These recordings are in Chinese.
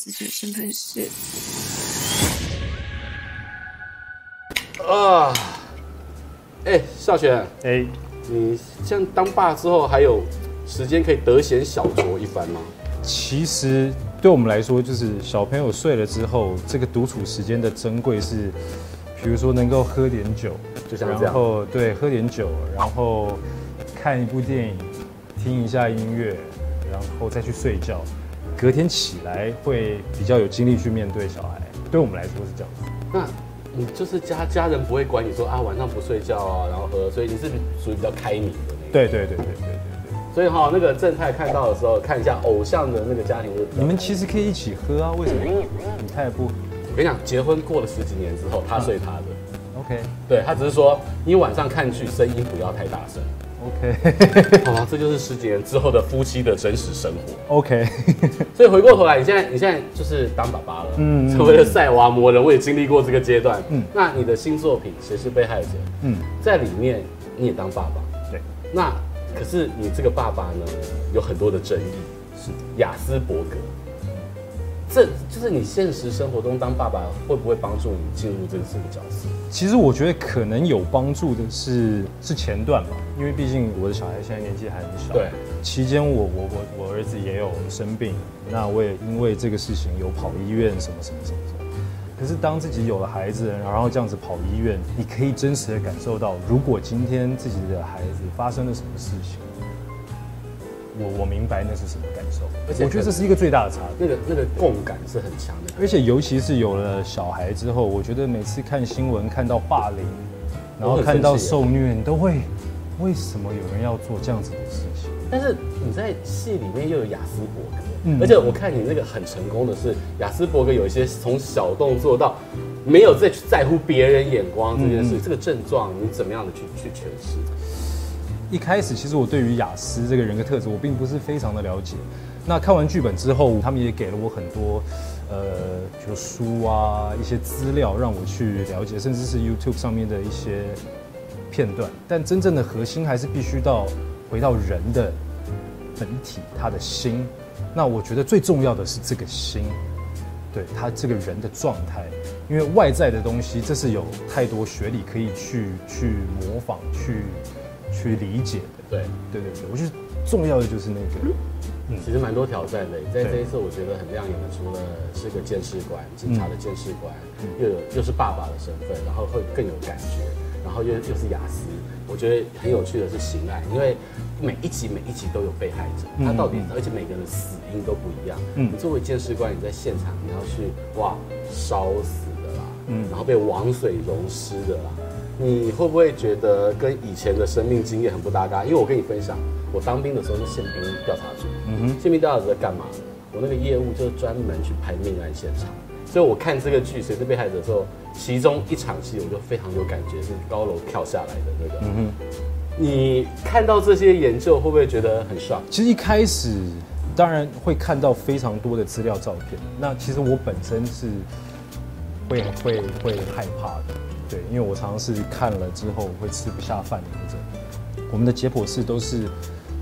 不好意思，这身份是啊。哎、欸，孝全，哎、欸，你像当爸之后，还有时间可以得闲小酌一番吗？其实对我们来说，就是小朋友睡了之后，这个独处时间的珍贵是，比如说能够喝点酒，就像这样，然后对，喝点酒，然后看一部电影，听一下音乐，然后再去睡觉，隔天起来会比较有精力去面对小孩。对我们来说是这样子。那。你就是家家人不会管你说啊，晚上不睡觉啊，然后喝，所以你是属于比较开明的那个。对对对对对对对。所以哈、哦，那个正太看到的时候，看一下偶像的那个家庭。你们其实可以一起喝啊，为什么？你太不。我跟你讲，结婚过了十几年之后，他睡他的。嗯、OK。对，他只是说，你晚上看剧声音不要太大声。OK，好、哦，这就是十几年之后的夫妻的真实生活。OK，所以回过头来，你现在你现在就是当爸爸了，嗯，成为了赛娃魔人，我也经历过这个阶段，嗯，那你的新作品《谁是被害者》，嗯，在里面你也当爸爸，对，那可是你这个爸爸呢，有很多的争议，是。雅斯伯格。这就是你现实生活中当爸爸会不会帮助你进入这个这个角色？其实我觉得可能有帮助的是是前段吧，因为毕竟我的小孩现在年纪还很小。对，期间我我我我儿子也有生病，那我也因为这个事情有跑医院什么什么什么什么。可是当自己有了孩子，然后这样子跑医院，你可以真实的感受到，如果今天自己的孩子发生了什么事情。我我明白那是什么感受，而且我觉得这是一个最大的差别。那个那个共感是很强的，而且尤其是有了小孩之后，我觉得每次看新闻看到霸凌，然后看到受虐，你都会为什么有人要做这样子的事情？但是你在戏里面又有雅斯伯格，嗯，而且我看你那个很成功的是雅斯伯格有一些从小动作到没有再去在乎别人眼光这件事，嗯、这个症状你怎么样的去去诠释？一开始其实我对于雅思这个人格特质我并不是非常的了解，那看完剧本之后，他们也给了我很多，呃，就书啊一些资料让我去了解，甚至是 YouTube 上面的一些片段。但真正的核心还是必须到回到人的本体，他的心。那我觉得最重要的是这个心，对他这个人的状态，因为外在的东西这是有太多学理可以去去模仿去。去理解的，对对对对，我觉得重要的就是那个，嗯，其实蛮多挑战的。在这一次，我觉得很亮眼的，除了是个监视官，警察的监视官，又有又是爸爸的身份，然后会更有感觉，然后又又是雅思。我觉得很有趣的是刑案，因为每一集每一集都有被害者，他到底，而且每个人的死因都不一样。嗯，你作为监视官，你在现场你要去哇烧死的啦，嗯，然后被王水溶尸的啦。你会不会觉得跟以前的生命经验很不搭嘎？因为我跟你分享，我当兵的时候是宪兵调查组，嗯哼，宪兵调查组在干嘛？我那个业务就是专门去拍命案现场，所以我看这个剧《谁是被害者》的时候，其中一场戏我就非常有感觉，是高楼跳下来的那个。嗯哼，你看到这些研究会不会觉得很爽？其实一开始当然会看到非常多的资料照片，那其实我本身是会会会害怕的。对，因为我常常是看了之后会吃不下饭的那种。我们的解剖室都是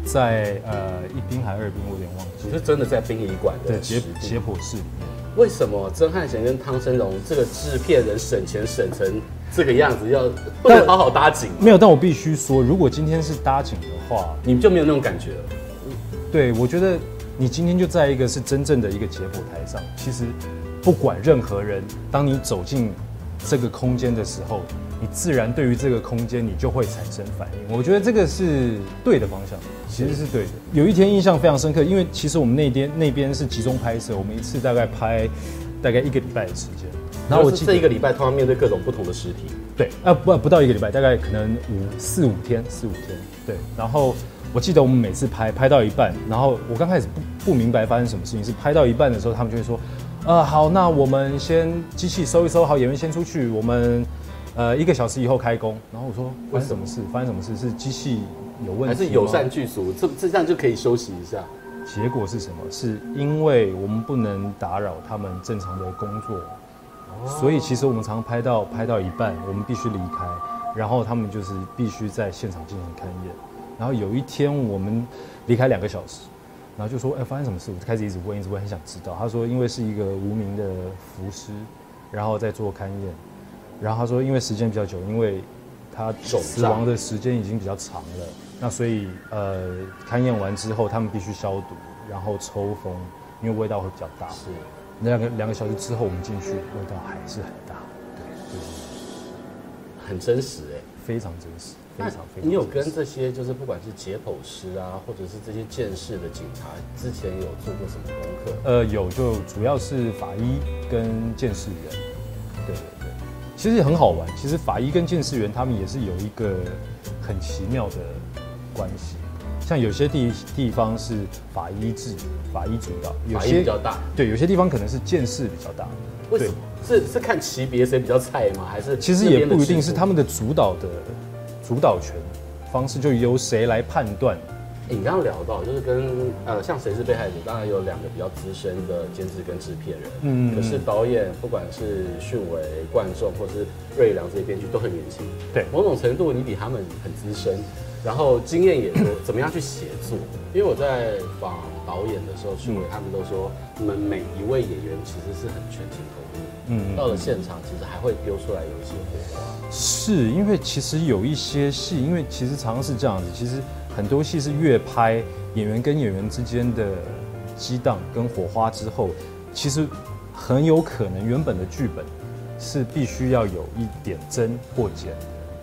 在呃一兵还是二兵，我有点忘记。是真的在殡仪馆的解解剖室里面。为什么曾汉贤跟汤生荣这个制片人省钱省成这个样子，要不能好好搭景？没有，但我必须说，如果今天是搭景的话，你们就没有那种感觉了。对，我觉得你今天就在一个是真正的一个解剖台上，其实不管任何人，当你走进。这个空间的时候，你自然对于这个空间你就会产生反应。我觉得这个是对的方向，其实是对的。有一天印象非常深刻，因为其实我们那边那边是集中拍摄，我们一次大概拍大概一个礼拜的时间。然后我记得这一个礼拜通常面对各种不同的尸体。对，啊不不到一个礼拜，大概可能五四五天四五天。对，然后我记得我们每次拍拍到一半，然后我刚开始不不明白发生什么事情，是拍到一半的时候，他们就会说。呃，好，那我们先机器收一收，好，演员先出去，我们呃一个小时以后开工。然后我说，发生什么事？发生什么事？是机器有问题？还是友善剧组？这这样就可以休息一下？结果是什么？是因为我们不能打扰他们正常的工作，所以其实我们常常拍到拍到一半，我们必须离开，然后他们就是必须在现场进行勘验。然后有一天我们离开两个小时。然后就说：“哎，发生什么事？”我就开始一直问，一直问，很想知道。他说：“因为是一个无名的符师，然后在做勘验。然后他说，因为时间比较久，因为他死亡的时间已经比较长了，那所以呃，勘验完之后，他们必须消毒，然后抽风，因为味道会比较大。是，两个两个小时之后我们进去，味道还是很大。对，就是很真实哎，非常真实。”非常非常，你有跟这些就是不管是解剖师啊，或者是这些鉴识的警察，之前有做过什么功课？呃，有，就主要是法医跟鉴识员。对对对，其实也很好玩。其实法医跟鉴识员他们也是有一个很奇妙的关系。像有些地地方是法医制，法医主导，有些比较大。对，有些地方可能是鉴识比较大。为什么？是是看级别谁比较菜吗？还是其实也不一定是他们的主导的。主导权方式就由谁来判断？你刚刚聊到，就是跟呃，像谁是被害者，当然有两个比较资深的监制跟制片人，嗯，可是导演不管是迅伟、冠众或是瑞良这些编剧都很年轻，对，某种程度你比他们很资深，然后经验也多，怎么样去写作？因为我在访导演的时候，迅伟他们都说，你们每一位演员其实是很全情投入，嗯，到了现场其实还会丢出来有一些火花。是因为其实有一些戏，因为其实常常是这样子。其实很多戏是越拍演员跟演员之间的激荡跟火花之后，其实很有可能原本的剧本是必须要有一点增或减。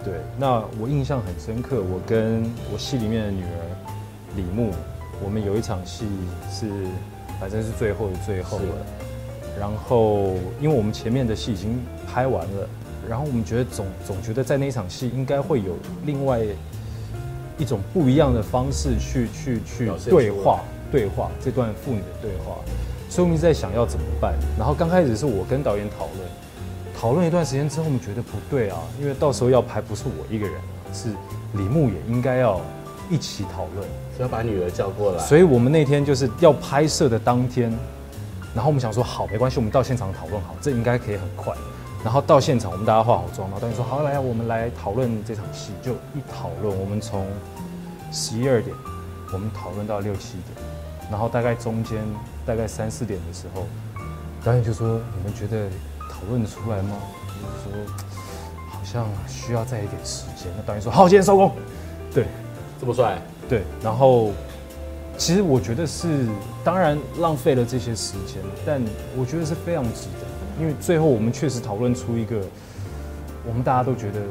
对，那我印象很深刻，我跟我戏里面的女儿李牧，我们有一场戏是反正是最后的最后了。然后因为我们前面的戏已经拍完了。然后我们觉得总总觉得在那一场戏应该会有另外一种不一样的方式去去去对话对话这段父女的对话，所以我们一直在想要怎么办。然后刚开始是我跟导演讨论，讨论一段时间之后，我们觉得不对啊，因为到时候要拍不是我一个人，是李牧也应该要一起讨论，要把女儿叫过来。所以我们那天就是要拍摄的当天，然后我们想说好，没关系，我们到现场讨论好，这应该可以很快。然后到现场，我们大家化好妆，然后导演说：“好，来，我们来讨论这场戏。”就一讨论，我们从十一二点，我们讨论到六七点，然后大概中间大概三四点的时候，导演就说：“你们觉得讨论得出来吗？”我们说：“好像需要再一点时间。”那导演说：“好，今天收工。”对，这么帅。对，然后其实我觉得是，当然浪费了这些时间，但我觉得是非常值得。因为最后我们确实讨论出一个，我们大家都觉得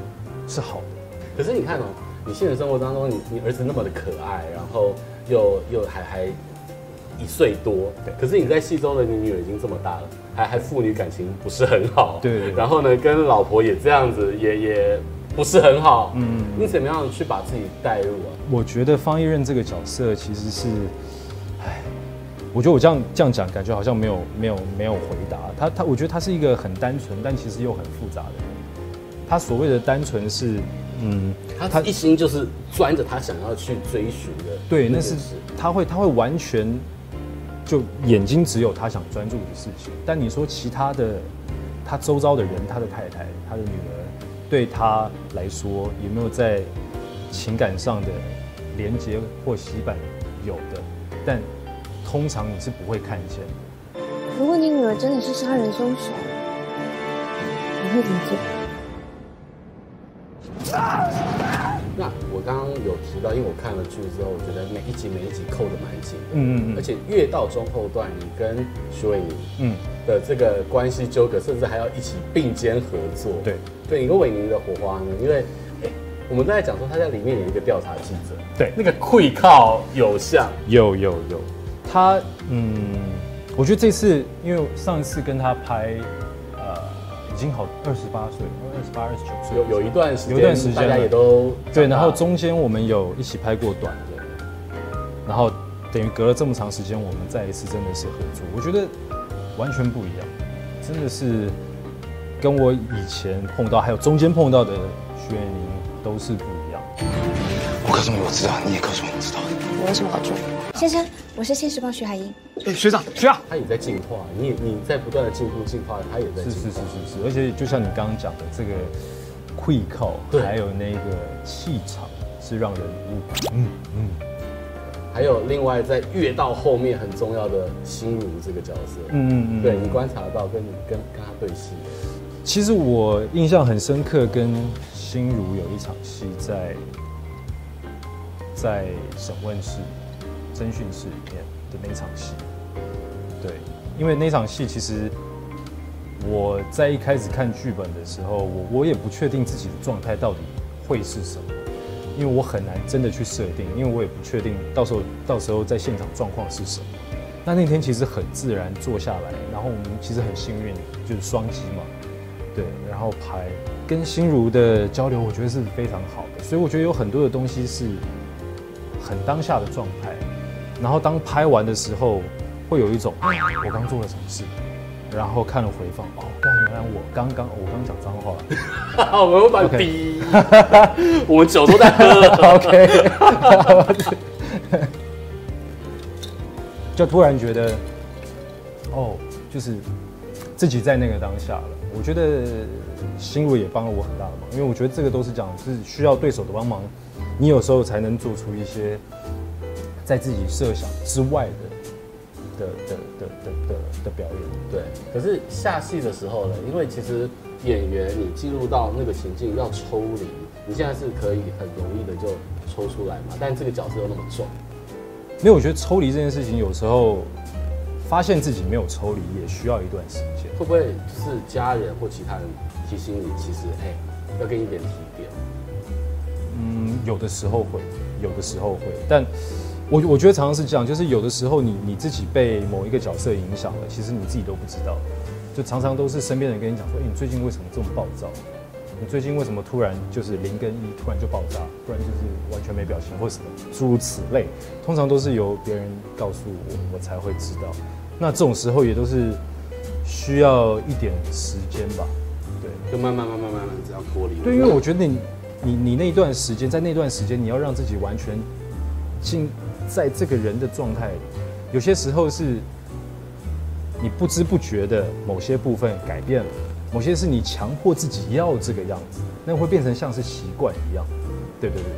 是好的。可是你看哦，你现实生活当中，你你儿子那么的可爱，然后又又还还一岁多，对。可是你在戏中的你女儿已经这么大了，还还父女感情不是很好，对，对。然后呢，跟老婆也这样子，也也不是很好，嗯。你怎么样去把自己带入啊？我觉得方一任这个角色其实是。我觉得我这样这样讲，感觉好像没有没有没有回答他。他我觉得他是一个很单纯，但其实又很复杂的人。他所谓的单纯是，嗯，他他一心就是钻着他想要去追寻的。对，那是他会他会完全就眼睛只有他想专注的事情。但你说其他的，他周遭的人，他的太太，他的女儿，对他来说有没有在情感上的连接或洗版？有的，但。通常你是不会看见的。如果你女儿真的是杀人凶手，你会怎么做？刚刚有提到，因为我看了剧之后，我觉得每一集每一集扣的蛮紧的。嗯嗯嗯。而且越到中后段，你跟徐伟宁嗯的这个关系纠葛，甚至还要一起并肩合作。对，对你跟伟宁的火花呢？因为，哎，我们在讲说他在里面有一个调查记者。对，那个愧靠有像，有有有。他嗯，我觉得这次因为上一次跟他拍，呃，已经好二十八岁，二十八、二十九岁，有有一段时间，有一段时间大家也都对。然后中间我们有一起拍过短的，然后等于隔了这么长时间，我们再一次真的是合作，我觉得完全不一样，真的是跟我以前碰到还有中间碰到的许玮甯都是不一样。我告诉你我知道，你也告诉我你知道，我有什么好处？先生，我是现实报徐海英。欸、学长，学长，他也在进化，你你在不断的进步进化，他也在进化。是是是。是是，而且就像你刚刚讲的，这个溃靠，还有那个气场，是让人嗯嗯嗯。还有另外在越到后面很重要的心如这个角色，嗯嗯嗯，对你观察到跟你跟跟他对戏，其实我印象很深刻，跟心如有一场戏在在审问室、侦讯室里面的那场戏，对，因为那场戏其实我在一开始看剧本的时候，我我也不确定自己的状态到底会是什么。因为我很难真的去设定，因为我也不确定到时候到时候在现场状况是什么。那那天其实很自然坐下来，然后我们其实很幸运，就是双机嘛，对，然后拍跟心如的交流，我觉得是非常好的。所以我觉得有很多的东西是很当下的状态。然后当拍完的时候，会有一种我刚做了什么事。然后看了回放，哦，原来我刚刚我刚讲脏话，我们把你逼 我们酒都在喝了，OK，就突然觉得，哦，就是自己在那个当下了。我觉得心如也帮了我很大的忙，因为我觉得这个都是讲是需要对手的帮忙，你有时候才能做出一些在自己设想之外的。的的的的的的表演，对。可是下戏的时候呢？因为其实演员你进入到那个情境要抽离，你现在是可以很容易的就抽出来嘛。但这个角色又那么重，因为我觉得抽离这件事情，有时候发现自己没有抽离，也需要一段时间。会不会是家人或其他人提醒你，其实哎，要给你一点提点？嗯，有的时候会，有的时候会，但。我我觉得常常是这样，就是有的时候你你自己被某一个角色影响了，其实你自己都不知道，就常常都是身边人跟你讲说，哎，你最近为什么这么暴躁？你最近为什么突然就是零跟一突然就爆炸，不然就是完全没表情或什么诸如此类，通常都是由别人告诉我，我才会知道。那这种时候也都是需要一点时间吧，对，就慢慢慢慢慢慢这样脱离。对，因为我觉得你你你那一段时间，在那段时间你要让自己完全进。在这个人的状态里，有些时候是你不知不觉的某些部分改变了，某些是你强迫自己要这个样子，那会变成像是习惯一样。对对对。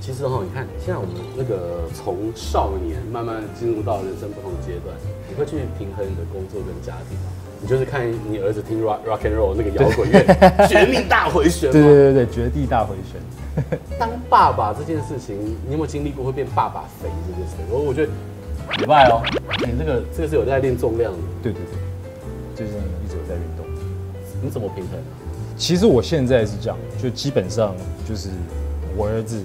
其实哈，你看现在我们那个从少年慢慢进入到人生不同的阶段，你会去平衡你的工作跟家庭吗？你就是看你儿子听 rock rock and roll 那个摇滚乐，绝命大回旋。对对对对，绝地大回旋。当爸爸这件事情，你有没有经历过会变爸爸肥这件事情？我我觉得礼拜哦，你这个这个是有在练重量的。对对对，最近一直有在运动。你怎么平衡？其实我现在是这样，就基本上就是我儿子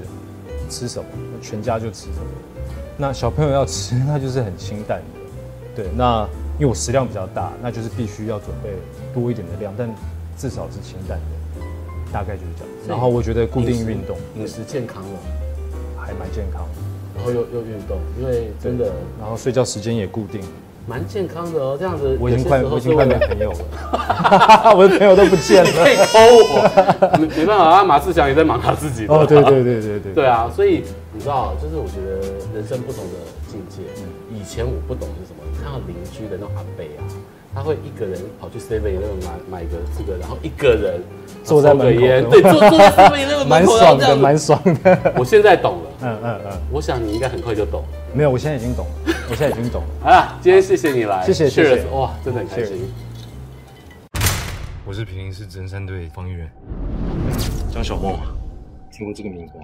吃什么，全家就吃什么。那小朋友要吃，那就是很清淡的。对，那因为我食量比较大，那就是必须要准备多一点的量，但至少是清淡的。大概就是这样，然后我觉得固定运动，饮食健康了，还蛮健康，然后又又运动，因为真的，然后睡觉时间也固定，蛮健康的哦。这样子，我已经快我已经快没朋友了，我的朋友都不见了，可以抠我，没没办法啊。马志祥也在忙他自己的，哦，对对对对对，对啊，所以你知道，就是我觉得人生不同的境界，以前我不懂是什么，你看到邻居的那种阿伯啊，他会一个人跑去 Seven 那种买买个这个，然后一个人。坐在门口，对，坐坐在上面那个门口，蛮爽的，蛮爽的。我现在懂了，嗯嗯嗯，我想你应该很快就懂。没有，我现在已经懂了，我现在已经懂了。啊，今天谢谢你来，谢谢谢谢，哇，真的很开心。我是平林市真山队方玉仁，张小梦，听过这个名字吗？